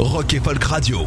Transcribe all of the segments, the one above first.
Rock et Folk Radio.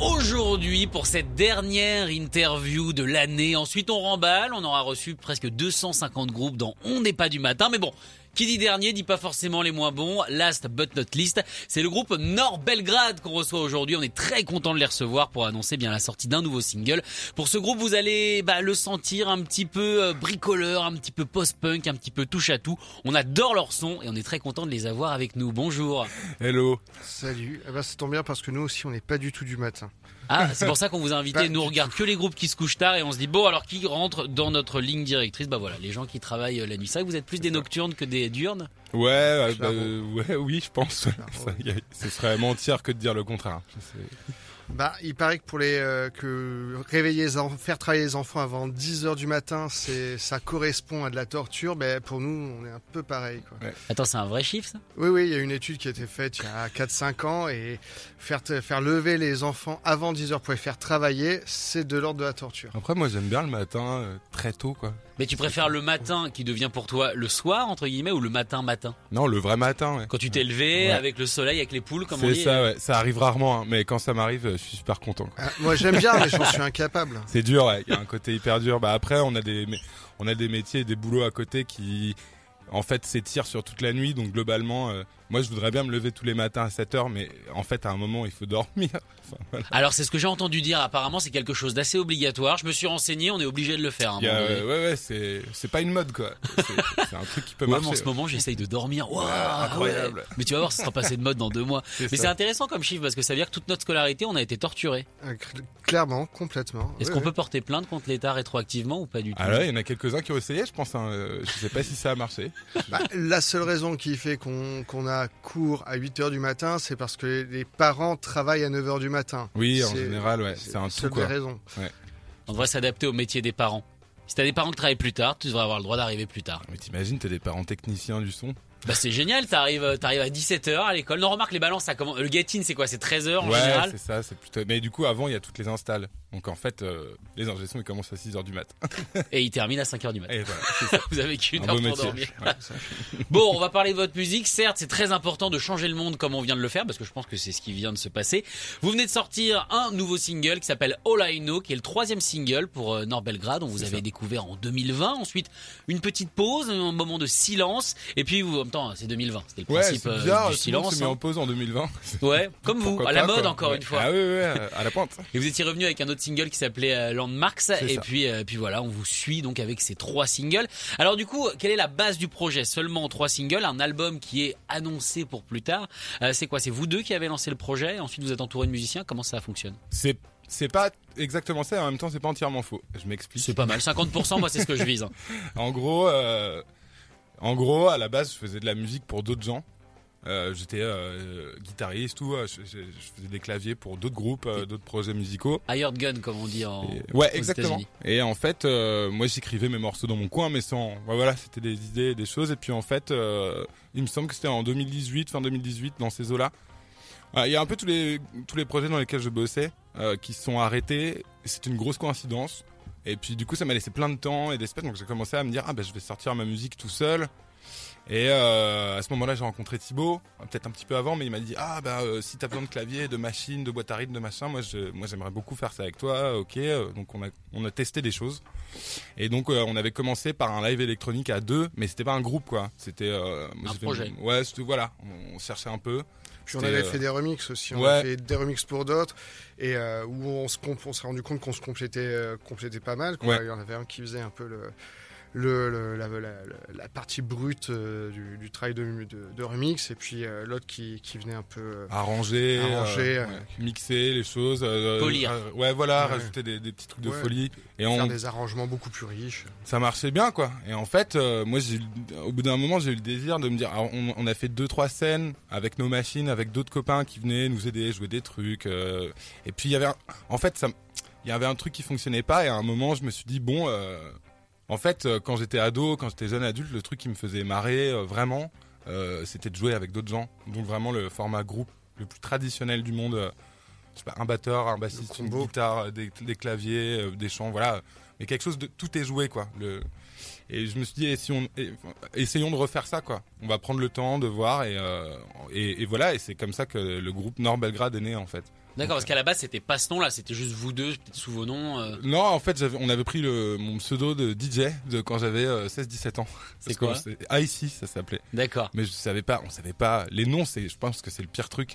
Aujourd'hui, pour cette dernière interview de l'année, ensuite on remballe, on aura reçu presque 250 groupes dans On n'est pas du matin, mais bon, qui dit dernier dit pas forcément les moins bons. Last but not least, c'est le groupe Nord Belgrade qu'on reçoit aujourd'hui. On est très content de les recevoir pour annoncer bien la sortie d'un nouveau single. Pour ce groupe, vous allez bah, le sentir un petit peu euh, bricoleur, un petit peu post-punk, un petit peu touche à tout. On adore leur son et on est très content de les avoir avec nous. Bonjour. Hello. Salut. Eh ben, ça tombe bien parce que nous aussi, on n'est pas du tout du matin. Ah, c'est pour ça qu'on vous a invité. Pas Nous on regarde que les groupes qui se couchent tard et on se dit bon alors qui rentre dans notre ligne directrice? Bah voilà, les gens qui travaillent euh, la nuit. C'est vrai que vous êtes plus des nocturnes que des diurnes. Ouais, euh, bah, euh, ouais, oui, je pense. Ça, y a- ce serait mentir que de dire le contraire. Je sais. Bah, il paraît que pour les euh, que réveiller les enfants, faire travailler les enfants avant 10 heures du matin, c'est ça correspond à de la torture. Ben pour nous, on est un peu pareil. Quoi. Attends, c'est un vrai chiffre ça? Oui, oui, il y a une étude qui a été faite il y a 4-5 ans et faire faire lever les enfants avant 10 heures pour les faire travailler, c'est de l'ordre de la torture. Après, moi, j'aime bien le matin, euh, très tôt, quoi. Mais tu préfères le matin qui devient pour toi le soir entre guillemets ou le matin matin? Non, le vrai matin, ouais. Quand tu t'es levé Ouais. avec le soleil, avec les poules, comme on C'est dit. ça, ouais. Ça arrive rarement, hein, mais quand ça m'arrive, euh, je suis super content. quoi. Ah, moi, j'aime bien, mais j'en suis incapable. C'est dur, ouais. Il y a un côté hyper dur. Bah après, on a des, on a des métiers et des boulots à côté qui, en fait, s'étirent sur toute la nuit. Donc globalement, euh, moi, je voudrais bien me lever tous les matins à 7 heures, mais en fait, à un moment, il faut dormir. Enfin, voilà. Alors c'est ce que j'ai entendu dire. Apparemment, c'est quelque chose d'assez obligatoire. Je me suis renseigné, on est obligé de le faire. a, donné. euh, ouais, ouais, c'est, c'est pas une mode, quoi. C'est, c'est un truc qui peut Ouais, marcher. en ce moment, j'essaye de dormir. Waouh, incroyable. ouais. Mais tu vas voir, ce sera passé de mode dans deux mois. C'est Mais ça. c'est intéressant comme chiffre parce que ça veut dire que toute notre scolarité, on a été torturé. Cl- Clairement, complètement. Est-ce qu'on peut porter plainte contre l'État rétroactivement ou pas du tout? Ah là, il y en a quelques-uns qui ont essayé, je pense. Hein. euh, Je sais pas si ça a marché. Bah, la seule raison qui fait qu'on qu'on a cours à 8 heures du matin, c'est parce que les parents travaillent à 9 heures du matin. Oui, en général, ouais, c'est un tout, quoi. raison. On devrait s'adapter au métier des parents. Si t'as des parents qui travaillent plus tard, tu devrais avoir le droit d'arriver plus tard. Mais t'imagines, t'as des parents techniciens du son? Bah c'est génial, t'arrives euh, t'arrives à 17h à l'école. Non, remarque les balances, ça commence. Le get-in, c'est quoi? C'est 13h en ouais, général? c'est ça, c'est plutôt. Mais du coup, avant, il y a toutes les installs. Donc en fait, euh, les ingé ils commencent à 6h du mat. et il termine à 5h du matin. Et voilà, ça. Vous avez qu'une Un heure pour métier. dormir. Ouais. Bon, on va parler de votre musique. Certes, c'est très important de changer le monde comme on vient de le faire, parce que je pense que c'est ce qui vient de se passer. Vous venez de sortir un nouveau single qui s'appelle All I Know, qui est le troisième single pour euh, Nord Belgrade. On vous avait ça. découvert en 2020. Ensuite, une petite pause, un moment de silence. Et puis, vous, en temps, c'est 2020. C'était le Ouais, principe euh, bizarre, du tout le monde silence. se met en hein. pause en 2020. Ouais, comme vous, Pourquoi à la pas, mode quoi. encore Ouais. une fois. Ah oui, à la pointe. Et vous étiez revenu avec un autre single qui s'appelait euh, Landmarks. Et ça. puis, euh, puis voilà, on vous suit donc avec ces trois singles. Alors du coup, quelle est la base du projet? Seulement trois singles, un album qui est annoncé pour plus tard. Euh, c'est quoi? C'est vous deux qui avez lancé le projet. Ensuite, vous êtes entouré de musiciens. Comment ça fonctionne? C'est, c'est pas exactement ça, et en même temps, c'est pas entièrement faux. Je m'explique. C'est pas mal. 50%, moi, c'est ce que je vise. hein. En gros, euh, en gros, à la base, je faisais de la musique pour d'autres gens. Euh, j'étais euh, guitariste, tout. euh, Je, je- je faisais des claviers pour d'autres groupes, euh, d'autres projets musicaux. Hired Gun, comme on dit en. Et- ouais, aux exactement. Et en fait, moi, j'écrivais mes morceaux dans mon coin, mais sans. ouais, voilà, c'était des idées, des choses. Et puis en fait, il me semble que c'était en 2018, fin 2018, dans ces eaux-là. Il y a un peu tous les tous les projets dans lesquels je bossais qui se sont arrêtés. C'est une grosse coïncidence. Et puis du coup, ça m'a laissé plein de temps et d'espace. Donc j'ai commencé à me dire ah ben je vais sortir ma musique tout seul. Et euh, à ce moment-là, j'ai rencontré Thibaut, peut-être un petit peu avant, mais il m'a dit ah bah euh, si t'as besoin de clavier, de machines, de boîte à rythme, de machin, moi je, moi j'aimerais beaucoup faire ça avec toi. Ok, euh, donc on a on a testé des choses. Et donc euh, on avait commencé par un live électronique à deux, mais c'était pas un groupe quoi. C'était euh, Un projet. Ouais, c'était voilà, on, on cherchait un peu. Puis on avait euh, fait des remixes aussi. On ouais. a fait des remixes pour d'autres et euh, où on se comp- on s'est rendu compte qu'on se complétait, euh, complétait pas mal. Quoi. Ouais. Il y en avait un qui faisait un peu le, le, le- la, la- la partie brute euh, du, du travail de, de, de remix et puis euh, l'autre qui, qui venait un peu euh, Arranger, Arranger, ouais, mixer les choses, euh, Polir. euh, ouais, voilà, Ouais. rajouter des, des petits trucs de folie. Et faire on, des arrangements beaucoup plus riches. ça marchait bien, quoi. Et en fait, euh, moi, j'ai, au bout d'un moment, j'ai eu le désir de me dire, alors, on, on a fait deux, trois scènes avec nos machines, avec d'autres copains qui venaient nous aider, jouer des trucs. euh, et puis il y avait, un- en fait, ça, il y avait un truc qui fonctionnait pas. Et à un moment, je me suis dit, bon, euh, en fait, euh, quand j'étais ado, quand j'étais jeune adulte, le truc qui me faisait marrer euh, vraiment, euh, c'était de jouer avec d'autres gens. Donc vraiment le format groupe le plus traditionnel du monde. Je sais pas, un batteur, un bassiste, une guitare, euh, des, des claviers, euh, des chants, voilà. Mais quelque chose de tout est joué, quoi. Le, et je me suis dit, et si on, et- essayons de refaire ça, quoi. On va prendre le temps de voir et, euh, et, et voilà. Et c'est comme ça que le groupe Nord Belgrade est né, en fait. D'accord, parce qu'à la base, c'était pas ce nom-là, c'était juste vous deux, peut-être sous vos noms. euh. Non, en fait, on avait pris le, mon pseudo de DJ de quand j'avais euh, 16-17 ans. C'est quoi que c'est- IC, ça s'appelait. D'accord. Mais je savais pas, on savait pas. Les noms, c'est, je pense que c'est le pire truc.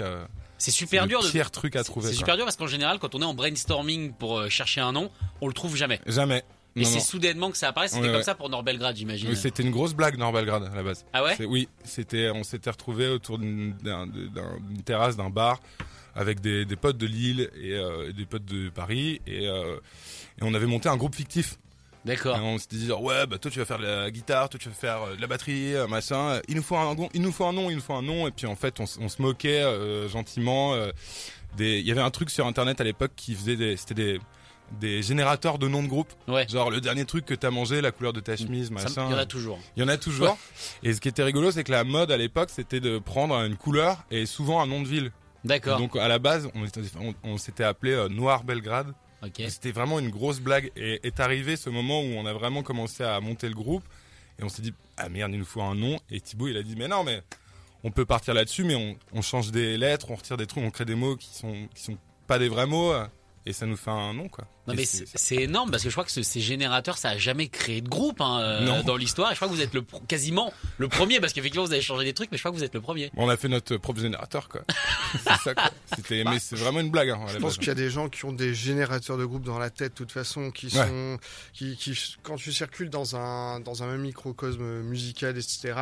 C'est super le dur de. pire truc à trouver. c'est super dur parce qu'en général, quand on est en brainstorming pour euh, chercher un nom, on le trouve jamais. Jamais. Et c'est soudainement que ça apparaît. C'était Ouais, comme ouais. ça pour Norbelgrad, j'imagine. C'était une grosse blague, Nord Belgrade, à la base. Ah ouais Oui, c'était, on s'était retrouvés autour d'une, d'un- d'un- d'une terrasse d'un bar avec des, des potes de Lille et euh, des potes de Paris et, euh, et on avait monté un groupe fictif. D'accord. On s'était dit genre, ouais, bah toi tu vas faire de la guitare, toi tu vas faire euh, de la batterie, machin. Il nous faut un, il nous faut un nom, il nous faut un nom. Et puis en fait, on, se moquait euh, gentiment. euh, des, il y avait un truc sur internet à l'époque qui faisait des, c'était des des générateurs de noms de groupe. Ouais. Genre le dernier truc que t'as mangé, la couleur de ta chemise, machin. il y en a toujours. Il y en a toujours. Et ce qui était rigolo, c'est que la mode à l'époque, c'était de prendre une couleur et souvent un nom de ville. D'accord. Donc à la base, on, était- on- on s'était appelé euh, Noir Belgrade. C'était vraiment une grosse blague. Et est arrivé ce moment où on a vraiment commencé à monter le groupe. Et on s'est dit, ah merde, il nous faut un nom. Et Thibaut, il a dit, mais non, mais on peut partir là-dessus, mais on, change des lettres, on retire des trucs, on crée des mots qui sont, qui sont pas des vrais mots. Et ça nous fait un nom, quoi. Non mais c'est- énorme parce que je crois que ce- ces générateurs ça a jamais créé de groupe hein, euh, Non. dans l'histoire et je crois que vous êtes le quasiment le premier parce qu'effectivement vous avez changé des trucs mais je crois que vous êtes le premier. On a fait notre propre générateur, quoi. c'est ça, quoi. C'était, mais c'est vraiment une blague, hein, Je pense qu'il y a des gens qui ont des générateurs de groupe dans la tête, de toute façon, qui Ouais. sont, qui, qui, quand tu circules dans un, dans un même microcosme musical, etc.,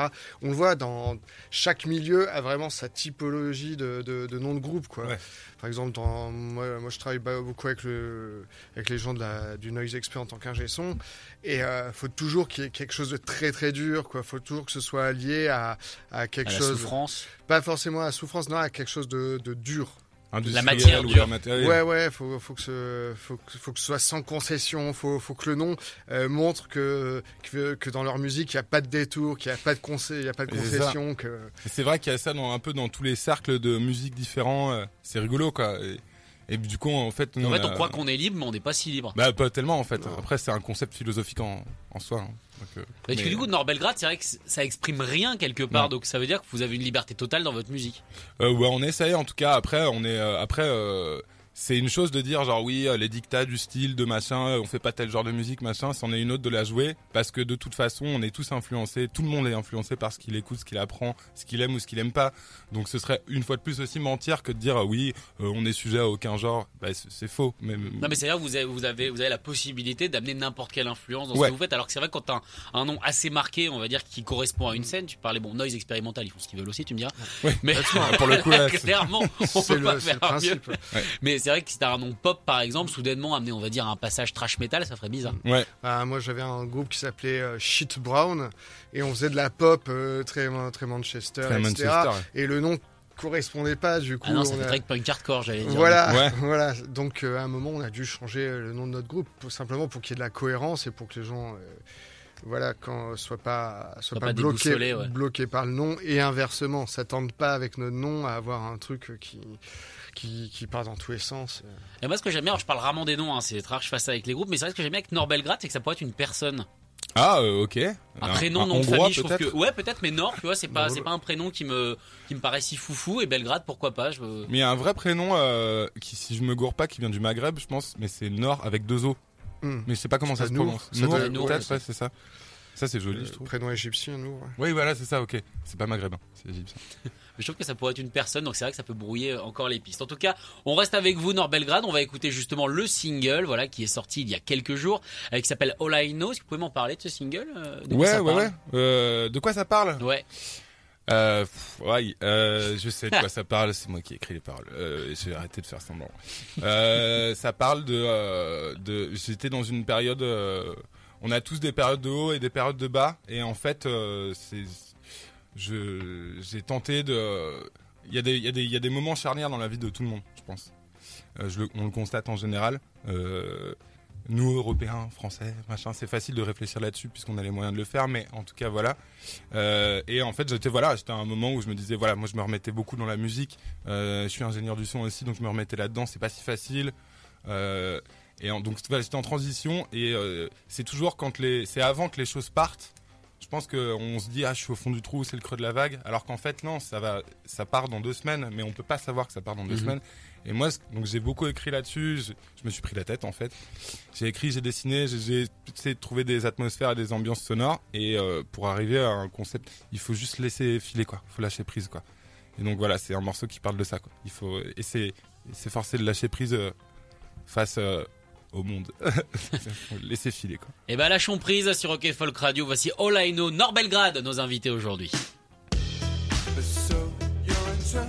on le voit dans chaque milieu a vraiment sa typologie de, de, de nom de groupe, quoi. Ouais. Par exemple, dans, moi, moi, je travaille beaucoup avec le, avec les gens de la, du noise expert en tant qu'ingé son, et euh, faut toujours qu'il y ait quelque chose de très très dur, quoi. Faut toujours que ce soit lié à, à quelque À la chose, souffrance. pas forcément à la souffrance, non, à quelque chose de, de dur. Industriel matière dure. Ouais, ouais, faut, faut que ce, faut, que- faut que ce soit sans concession, faut, faut que le nom euh, montre que, que, que dans leur musique, il n'y a pas de détour, qu'il n'y a pas de conseil, il y a pas de c'est concession, que, C'est vrai qu'il y a ça dans, un peu dans tous les cercles de musique différents. euh, C'est rigolo, quoi. Et, et du coup, en fait, nous, En fait a- on croit qu'on est libre mais on n'est pas si libre. Bah, pas tellement, en fait. Non. Après, c'est un concept philosophique en, en soi. hein. Donc, euh, Parce que mais- du coup Norbelgrad c'est vrai que ça exprime rien quelque part Non. donc ça veut dire que vous avez une liberté totale dans votre musique. Euh, ouais, on essaye en tout cas. Après, on est euh, après. euh, c'est une chose de dire genre oui euh, les dictats du style de machin euh, on fait pas tel genre de musique machin c'en est une autre de la jouer parce que de toute façon on est tous influencés tout le monde est influencé par ce qu'il écoute ce qu'il apprend ce qu'il aime ou ce qu'il aime pas. Donc ce serait une fois de plus aussi mentir que de dire oui euh, on est sujet à aucun genre. Bah, c'est faux mais Non mais c'est à dire vous avez, vous avez vous avez la possibilité d'amener n'importe quelle influence dans ce Ouais. que vous faites. Alors que c'est vrai que quand t'as un, un nom assez marqué on va dire qui correspond à une scène tu parlais bon noise expérimental ils font ce qu'ils veulent aussi tu me diras. Ouais. mais pour le coup là, clairement on peut pas le, c'est faire mieux. mais c'est vrai que si t'as un nom pop par exemple soudainement amener on va dire un passage trash metal ça ferait bizarre ouais Ah, moi, j'avais un groupe qui s'appelait euh, Shit Brown, et on faisait de la pop euh, très, très Manchester, Très etc. Manchester, ouais. Et le nom correspondait pas, du coup. ah non ça on fait a- très punk hardcore j'allais dire Voilà, Ouais. voilà. Donc euh, à un moment, on a dû changer euh, le nom de notre groupe, pour- simplement pour qu'il y ait de la cohérence et pour que les gens, euh, voilà, quand pas, soient Soient pas, pas bloqués, déboussolés, ouais. bloqués par le nom et inversement, s'attendent pas avec notre nom à avoir un truc euh, qui, qui, qui part dans tous les sens. euh. et moi ce que j'aime bien alors je parle rarement des noms hein, c'est très rare que je fasse ça avec les groupes mais c'est vrai que ce que j'aime bien avec Norbelgrad c'est que ça pourrait être une personne ah euh, ok un prénom nom de famille je trouve peut-être que ouais peut-être mais Nord tu vois c'est pas c'est pas un prénom qui me qui me paraît si foufou et Belgrade pourquoi pas je mais il y a un vrai prénom euh, qui si je me gourre pas qui vient du Maghreb je pense mais c'est Nord avec deux O Hmm. mais je sais pas comment ça se Nour, prononce ça Nour, Nour, peut-être ouais. c'est ça Ça, c'est joli, Euh, je trouve. prénom égyptien, nous. ouais. Oui, voilà, c'est ça, ok. C'est pas maghrébin, c'est égyptien. Mais je trouve que ça pourrait être une personne, donc c'est vrai que ça peut brouiller encore les pistes. En tout cas, on reste avec vous, Nord Belgrade. On va écouter justement le single, voilà, qui est sorti il y a quelques jours, euh, qui s'appelle All I Know. Est-ce que vous pouvez m'en parler de ce single euh, de Ouais, ouais, ouais. Euh, de quoi ça parle? Ouais. Euh, pff, ouais, euh, je sais de quoi ça parle, c'est moi qui ai écrit les paroles. Euh, J'ai arrêté de faire semblant. Euh, ça parle de... Euh, de J'étais dans une période... euh, on a tous des périodes de haut et des périodes de bas. Et en fait, euh, c'est... je J'ai tenté de... Il y, a des, il, y a des, il y a des moments charnières dans la vie de tout le monde, je pense. Euh, je le, on le constate en général. Euh, nous, Européens, Français, machin, c'est facile de réfléchir là-dessus puisqu'on a les moyens de le faire. Mais en tout cas, voilà. Euh, et en fait, j'étais voilà, j'étais à un moment où je me disais voilà, moi je me remettais beaucoup dans la musique. Euh, je suis ingénieur du son aussi, donc je me remettais là-dedans. C'est pas si facile. Euh, et en- donc voilà, j'étais en transition et c'est toujours quand les, c'est avant que les choses partent. Je pense qu'on se dit ah je suis au fond du trou, c'est le creux de la vague, alors qu'en fait non, ça va, ça part dans deux semaines, mais on peut pas savoir que ça part dans deux Mhm. semaines. Et moi, donc j'ai beaucoup écrit là-dessus. Je, je me suis pris la tête en fait. J'ai écrit, j'ai dessiné, j'ai- essayé de trouver des atmosphères et des ambiances sonores. Et euh, pour arriver à un concept, il faut juste laisser filer quoi. Il faut lâcher prise quoi. Et donc voilà, c'est un morceau qui parle de ça quoi. Il faut et c'est c'est forcé de lâcher prise euh, face euh, au monde. Faut laisser filer quoi. Et ben, lâchons prise sur Rock et Folk Radio. Voici All I Know, Nord Belgrade, nos invités aujourd'hui. So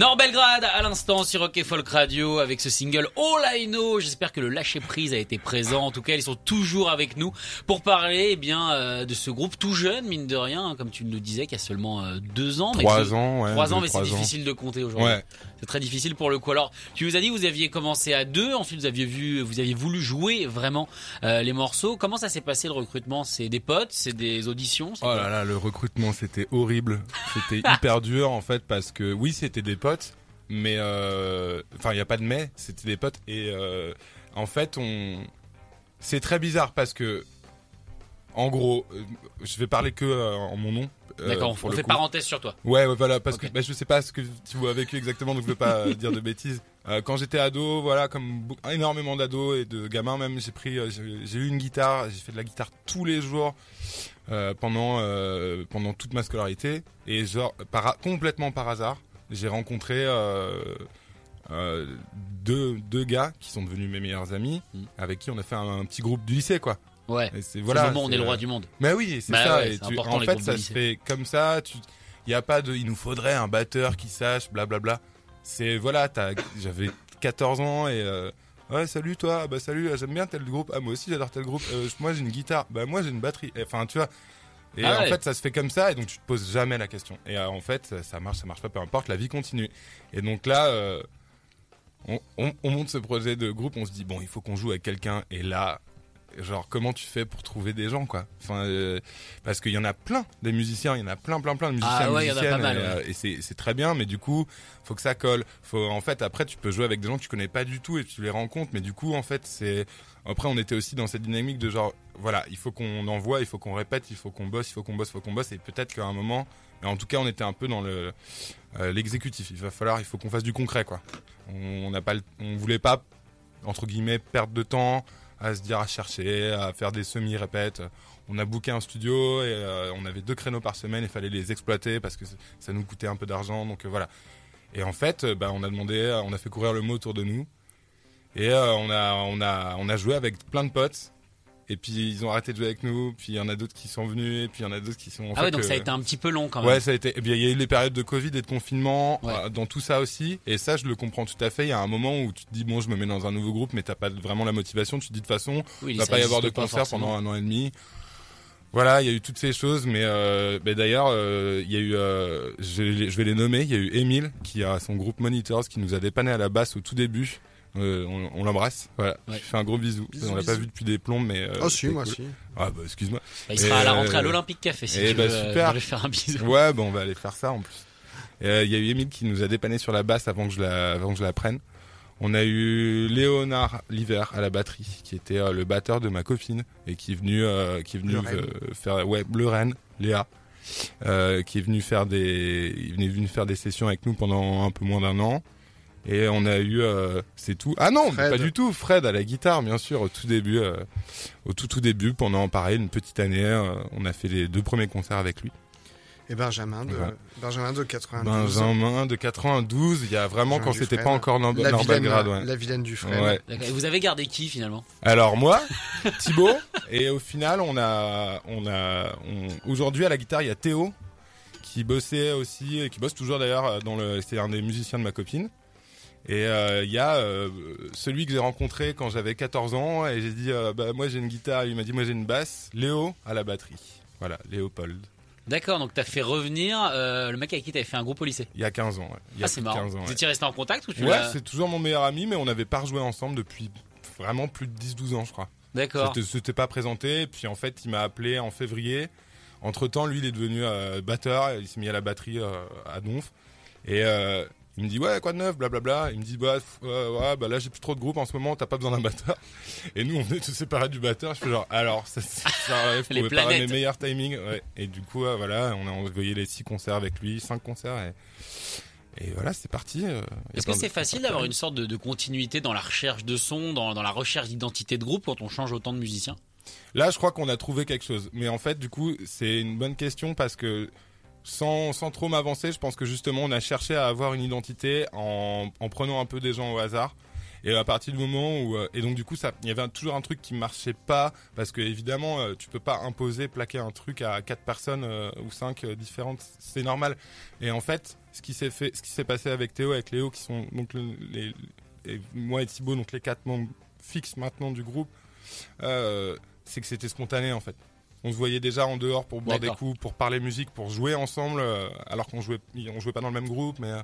Norbelgrad à l'instant sur Rock Folk Radio avec ce single All I Know. J'espère que le lâcher prise a été présent. En tout cas, ils sont toujours avec nous pour parler eh bien euh, de ce groupe tout jeune, mine de rien, hein, comme tu nous disais, qui a seulement euh, deux ans. mais Trois qui- ans, ouais. Trois ans, mais c'est difficile de compter aujourd'hui. Ouais. C'est très difficile pour le coup. Alors, tu nous as dit que vous aviez commencé à deux, ensuite vous aviez vu, vous aviez voulu jouer vraiment euh, les morceaux. Comment ça s'est passé le recrutement? C'est des potes, c'est des auditions Oh là là, le recrutement c'était horrible. C'était hyper dur en fait parce que oui, c'était des potes, mais euh, enfin il y a pas de mais, c'était des potes et euh, en fait on c'est très bizarre parce que en gros, je vais parler que en mon nom. Euh, D'accord, on, fait coup. parenthèse sur toi. Ouais, ouais, voilà, parce que bah, je sais pas ce que tu as vécu exactement, donc je veux pas euh, dire de bêtises. Euh, quand j'étais ado, voilà, comme énormément d'ados et de gamins même, j'ai pris, j'ai eu une guitare, j'ai fait de la guitare tous les jours euh, pendant euh, pendant toute ma scolarité et genre par, complètement par hasard, j'ai rencontré deux deux gars qui sont devenus mes meilleurs amis, Mm. avec qui on a fait un, un petit groupe du lycée, quoi. Ouais. C'est Voilà, voilà. le moment où on est le euh, roi du monde. mais oui, c'est Bah ça. ouais, et c'est tu- important, en fait, ça se fait comme ça. Tu, il y a pas de, il nous faudrait un batteur qui sache, blablabla. C'est voilà, j'avais 14 ans et euh, ouais, salut toi, bah salut, j'aime bien tel groupe. Ah moi aussi j'adore tel groupe. Euh, moi j'ai une guitare, bah moi j'ai une batterie. Enfin tu vois. Et Ah en ouais. fait, ça se fait comme ça, et donc tu te poses jamais la question. Et euh, en fait, ça- marche, ça marche pas, peu importe, la vie continue. Et donc là, euh, on, on, on monte ce projet de groupe, on se dit bon, il faut qu'on joue avec quelqu'un. Et là, genre, comment tu fais pour trouver des gens, quoi Enfin, euh, parce qu'il y en a plein des musiciens, il y en a plein, plein, plein de musiciens, Ah ouais, il y en a pas musiciennes, mal, et, ouais. euh, et c'est c'est très bien, mais du coup, faut que ça colle. Faut, en fait, après, tu peux jouer avec des gens que tu connais pas du tout et tu les rencontres, mais du coup, en fait, c'est après, on était aussi dans cette dynamique de genre, voilà, il faut qu'on envoie, il faut qu'on répète, il faut qu'on bosse, il faut qu'on bosse, il faut qu'on bosse, et peut-être qu'à un moment, mais en tout cas, on était un peu dans le euh, l'exécutif. Il va falloir, il faut qu'on fasse du concret, quoi. On n'a pas, on voulait pas entre guillemets perdre de temps à se dire à chercher, à faire des semi-répètes. On a booké un studio et euh, on avait deux créneaux par semaine, il fallait les exploiter parce que ça nous coûtait un peu d'argent, donc euh, voilà. Et en fait, euh, bah, on a demandé, on a fait courir le mot autour de nous et on a joué avec plein de potes. Et puis ils ont arrêté de jouer avec nous, puis il y en a d'autres qui sont venus, et puis il y en a d'autres qui sont. en Ah ouais, fait, donc ça a euh, été un petit peu long quand même. Ouais, ça a été. eh bien, il y a eu les périodes de Covid et de confinement Ouais. euh, dans tout ça aussi. Et ça, je le comprends tout à fait. Il y a un moment où tu te dis bon, je me mets dans un nouveau groupe, mais t'as pas vraiment la motivation. Tu te dis de toute façon, Oui, il va pas y avoir de concert forcément. pendant un an et demi. Voilà, il y a eu toutes ces choses, mais, euh, mais d'ailleurs, euh, il y a eu, euh, je, je vais les nommer. Il y a eu Emile qui a son groupe Monitors qui nous a dépanné à la basse au tout début. Euh, on on l'embrasse. Voilà, Ouais. je fais un gros bisou. Bisous, on l'a pas vu depuis des plombs, mais. euh, Oh si, moi cool. si. Ah bah excuse-moi. Bah, il sera à la Et, rentrée à euh, l'Olympique Café si eh tu bah, veux, euh, super. lui faire un bisou. Ouais, bon, on va aller faire ça en plus. Euh, Il y a eu Emile qui nous a dépanné sur la basse avant que je la, avant que je la prenne. On a eu Léonard l'hiver à la batterie, qui était euh, le batteur de ma copine et qui est venu, euh, qui est venu euh, faire, ouais, le Rennes, Léa, euh, qui est venu faire des, il est venu faire des sessions avec nous pendant un peu moins d'un an. Et on a eu, euh, c'est tout. Ah non, Fred. pas du tout. Fred à la guitare, bien sûr, au tout début, euh, au tout tout début, pendant pareil une petite année, euh, on a fait les deux premiers concerts avec lui. Et Benjamin de, Ouais. Benjamin de 92. Benjamin de 92, il y a vraiment Jean quand c'était pas encore Nor- La vilaine, ouais. la vilaine du frère. Ouais. Et vous avez gardé qui finalement? Alors moi, Thibaut, et au final on a, on a, on- aujourd'hui à la guitare il y a Théo qui bossait aussi, et qui bosse toujours d'ailleurs dans le, c'est un des musiciens de ma copine. Et euh, il y a euh, celui que j'ai rencontré quand j'avais 14 ans et j'ai dit euh, bah moi j'ai une guitare, il m'a dit moi j'ai une basse, Léo à la batterie. Voilà, Léopold. D'accord, donc t'as fait revenir le mec avec qui t'avais fait un groupe au lycée. Il y a 15 ans. ouais. Il y a Ah c'est marrant. 15 ans, Vous étiez resté en contact ou tu Ouais, c'est toujours mon meilleur ami, mais on n'avait pas rejoué ensemble depuis vraiment plus de 10-12 ans, je crois. D'accord. C'était- pas présenté, puis en fait, il m'a appelé en février. Entre temps, lui, il est devenu batteur, il s'est mis à la batterie à Donf. Et euh, il me dit, ouais, quoi de neuf, blablabla. Il me dit, bah, euh, ouais, bah là, j'ai plus trop de groupe en ce moment, t'as pas besoin d'un batteur. Et nous, on venait de se séparer du batteur. Je fais genre, alors, ça, ça, ça arrive, Les pas mes meilleurs timings. Ouais. Et du coup, euh, voilà, on a envoyé les six concerts avec lui, cinq concerts. Et, et voilà, c'est parti. euh, Est-ce que c'est facile d'avoir une sorte de, de continuité dans la recherche de son, dans, dans la recherche d'identité de groupe quand on change autant de musiciens? Là, je crois qu'on a trouvé quelque chose. Mais en fait, du coup, c'est une bonne question parce que sans, trop m'avancer, je pense que justement, on a cherché à avoir une identité en, en prenant un peu des gens au hasard. Et à partir du moment où euh, et donc du coup il y avait toujours un truc qui marchait pas parce que évidemment euh, tu peux pas imposer plaquer un truc à quatre personnes euh, ou cinq différentes, c'est normal. Et en fait, ce qui s'est passé avec Théo, avec Léo, qui sont donc le- les, moi et Thibaut, donc les quatre membres fixes maintenant du groupe, c'est que c'était spontané en fait. On se voyait déjà en dehors pour boire des coups, pour parler musique, pour jouer ensemble, euh, alors qu'on jouait, on jouait pas dans le même groupe, mais euh,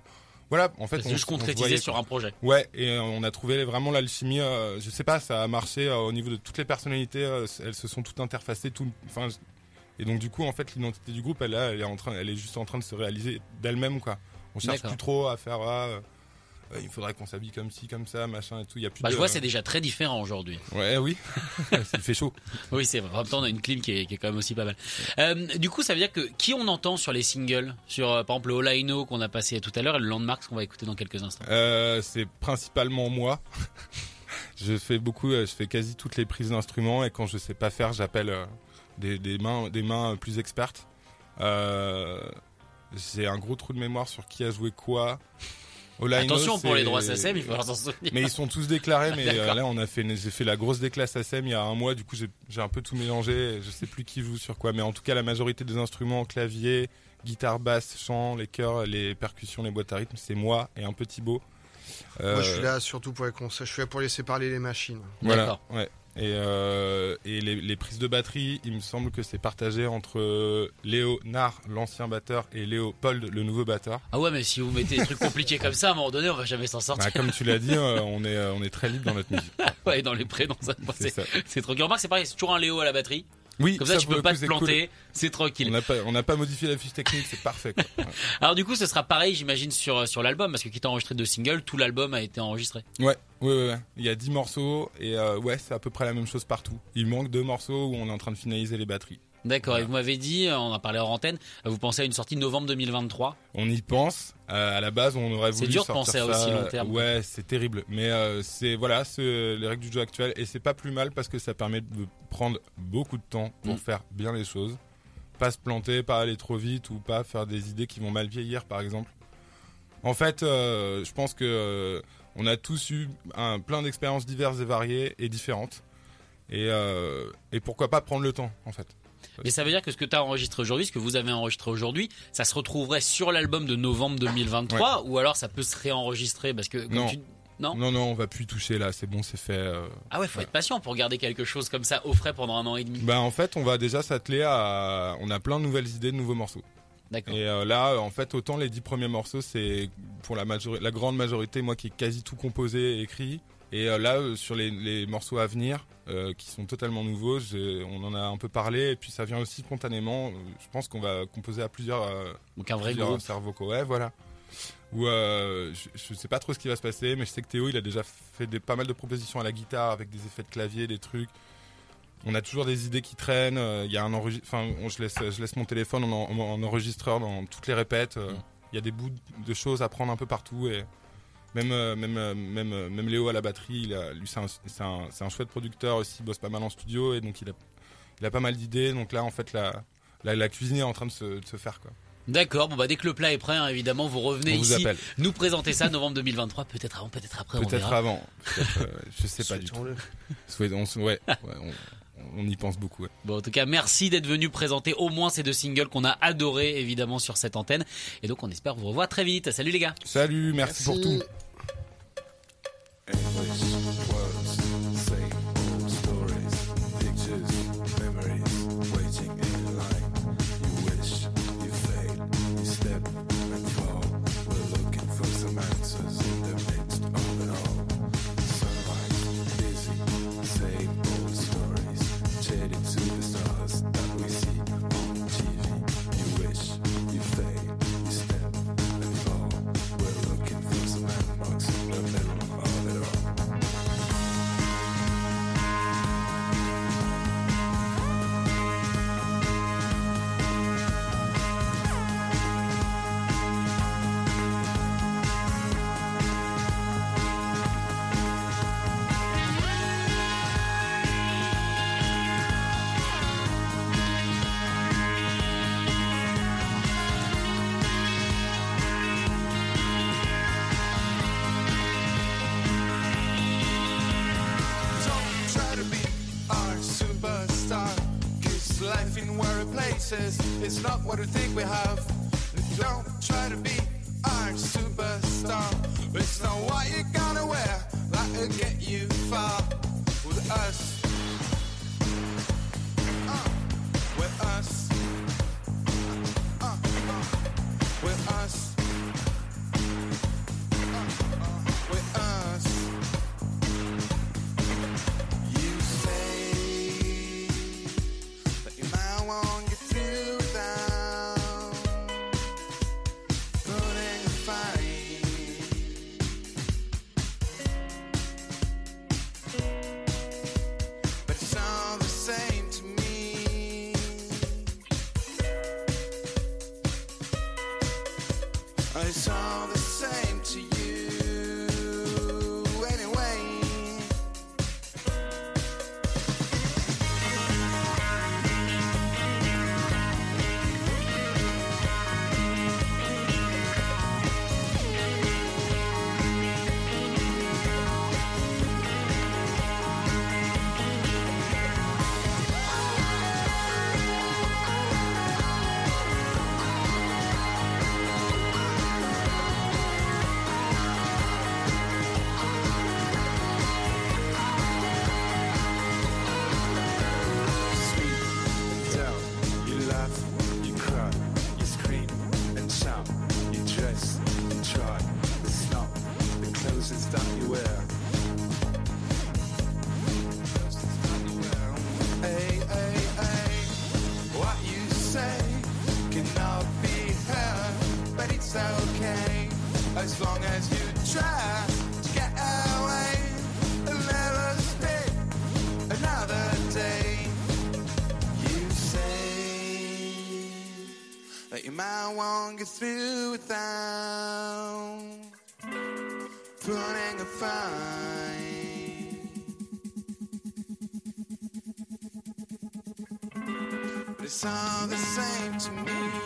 voilà. En fait, on, juste concrétisé sur un projet. Ouais, et euh, on a trouvé vraiment l'alchimie. euh, je sais pas, ça a marché au niveau de toutes les personnalités. elles se sont toutes interfacées, tout. Enfin, et donc du coup, en fait, l'identité du groupe, elle, elle est en train, elle est juste en train de se réaliser d'elle-même, quoi. On cherche plus trop à faire. Euh, il faudrait qu'on s'habille comme ci, comme ça, machin et tout. Il y a plus Bah, de. je vois, c'est déjà très différent aujourd'hui. Ouais, oui. il fait chaud. Oui, c'est vrai. En même temps, on a une clim qui est, qui est quand même aussi pas mal. Euh, du coup, ça veut dire que qui on entend sur les singles? Sur, euh, par exemple, le Know qu'on a passé tout à l'heure et le Landmarks qu'on va écouter dans quelques instants. C'est principalement moi. je fais beaucoup, je fais quasi toutes les prises d'instruments et quand je sais pas faire, j'appelle des, des mains, des mains plus expertes. J'ai un gros trou de mémoire sur qui a joué quoi. Attention pour les droits SACEM, il faut s'en souvenir. Mais ils sont tous déclarés, mais euh, là on a fait, j'ai fait la grosse déclasse SACEM il y a un mois, du coup j'ai un peu tout mélangé, je sais plus qui joue sur quoi, mais en tout cas la majorité des instruments, clavier, guitare, basse, chant, les chœurs, les percussions, les boîtes à rythme, c'est moi et un petit beau. Moi, je suis là surtout pour les conseils. Je suis là pour laisser parler les machines. Voilà, D'accord. ouais. Et, euh, et les, les prises de batterie, il me semble que c'est partagé entre Léo Nard, l'ancien batteur, et Léopold, le nouveau batteur. Ah ouais, mais si vous mettez des trucs compliqués comme ça, à un moment donné, on va jamais s'en sortir. Bah, comme tu l'as dit, euh, on est euh, on est très libre dans notre musique. Ouais, dans les prénoms, ça, C'est trop. Remarque, c'est pareil, c'est toujours un Léo à la batterie. Oui, Comme ça, tu pour peux pas coup, te c'est cool. planter. C'est On tranquille. n'a pas on n'a pas modifié la fiche technique, c'est parfait. Quoi. Ouais. Alors du coup, ce sera pareil, j'imagine, sur, sur l'album, parce que quitte à enregistrer deux singles, tout l'album a été enregistré. Ouais, ouais, ouais, ouais. Il y a 10 morceaux et euh, ouais, c'est à peu près la même chose partout. Il manque deux morceaux où on est en train de finaliser les batteries. D'accord, Voilà. et vous m'avez dit, on en a parlé hors antenne, vous pensez à une sortie novembre 2023 On y pense. Euh, à la base, on aurait C'est voulu dur de penser à aussi long terme. Ouais, c'est terrible. Mais euh, c'est voilà, c'est les règles du jeu actuel et c'est pas plus mal parce que ça permet de prendre beaucoup de temps pour Mm. faire bien les choses, pas se planter, pas aller trop vite ou pas faire des idées qui vont mal vieillir, par exemple. En fait, euh, je pense que euh, on a tous eu un, plein d'expériences diverses et variées et différentes. Et, euh, et pourquoi pas prendre le temps, en fait. Mais ça veut dire que ce que tu as enregistré aujourd'hui, ce que vous avez enregistré aujourd'hui, ça se retrouverait sur l'album de novembre 2023 ou alors ça peut se réenregistrer parce que Non. tu- Non? Non, non, on va plus toucher là, c'est bon, c'est fait. euh. Ah ouais, faut être patient pour garder quelque chose comme ça au frais pendant un an et demi. Bah en fait, on va déjà s'atteler à. On a plein de nouvelles idées, de nouveaux morceaux. Et euh, là, en fait, autant les dix premiers morceaux, c'est pour la, grande majorité, moi qui ai quasi tout composé et écrit. Et euh, là, euh, sur les, les morceaux à venir, qui sont totalement nouveaux, on en a un peu parlé, et puis ça vient aussi spontanément. Je pense qu'on va composer à plusieurs, Donc un vrai plusieurs groupe. cerveaux. Ouais, voilà. Ou je, je sais pas trop ce qui va se passer, mais je sais que Théo, il a déjà fait des, pas mal de propositions à la guitare avec des effets de clavier, des trucs. On a toujours des idées qui traînent. euh, Il y a un enfin, on- je laisse, je laisse mon téléphone en, en- en enregistreur dans toutes les répètes. euh, Mm. Il y a des bouts de choses à prendre un peu partout et même, euh, même, même, même Léo à la batterie, il a, lui c'est un, c'est un, un chouette producteur aussi, il bosse pas mal en studio et donc il a, il a pas mal d'idées. Donc là, en fait, la, la, la cuisine est en train de se, de se faire quoi. D'accord, bon bah dès que le plat est prêt, hein, évidemment, vous revenez On vous ici appelle. nous présenter ça novembre 2023, peut-être avant, peut-être après, Peut-être avant. Peut-être, euh, je sais pas du tout. On, se- ouais, ouais, on, on y pense beaucoup. ouais. Bon, en tout cas, merci d'être venu présenter au moins ces deux singles qu'on a adorés évidemment sur cette antenne. Et donc, on espère vous revoir très vite. Salut les gars. Salut, merci pour tout. It's not what we think we have. All the same to me.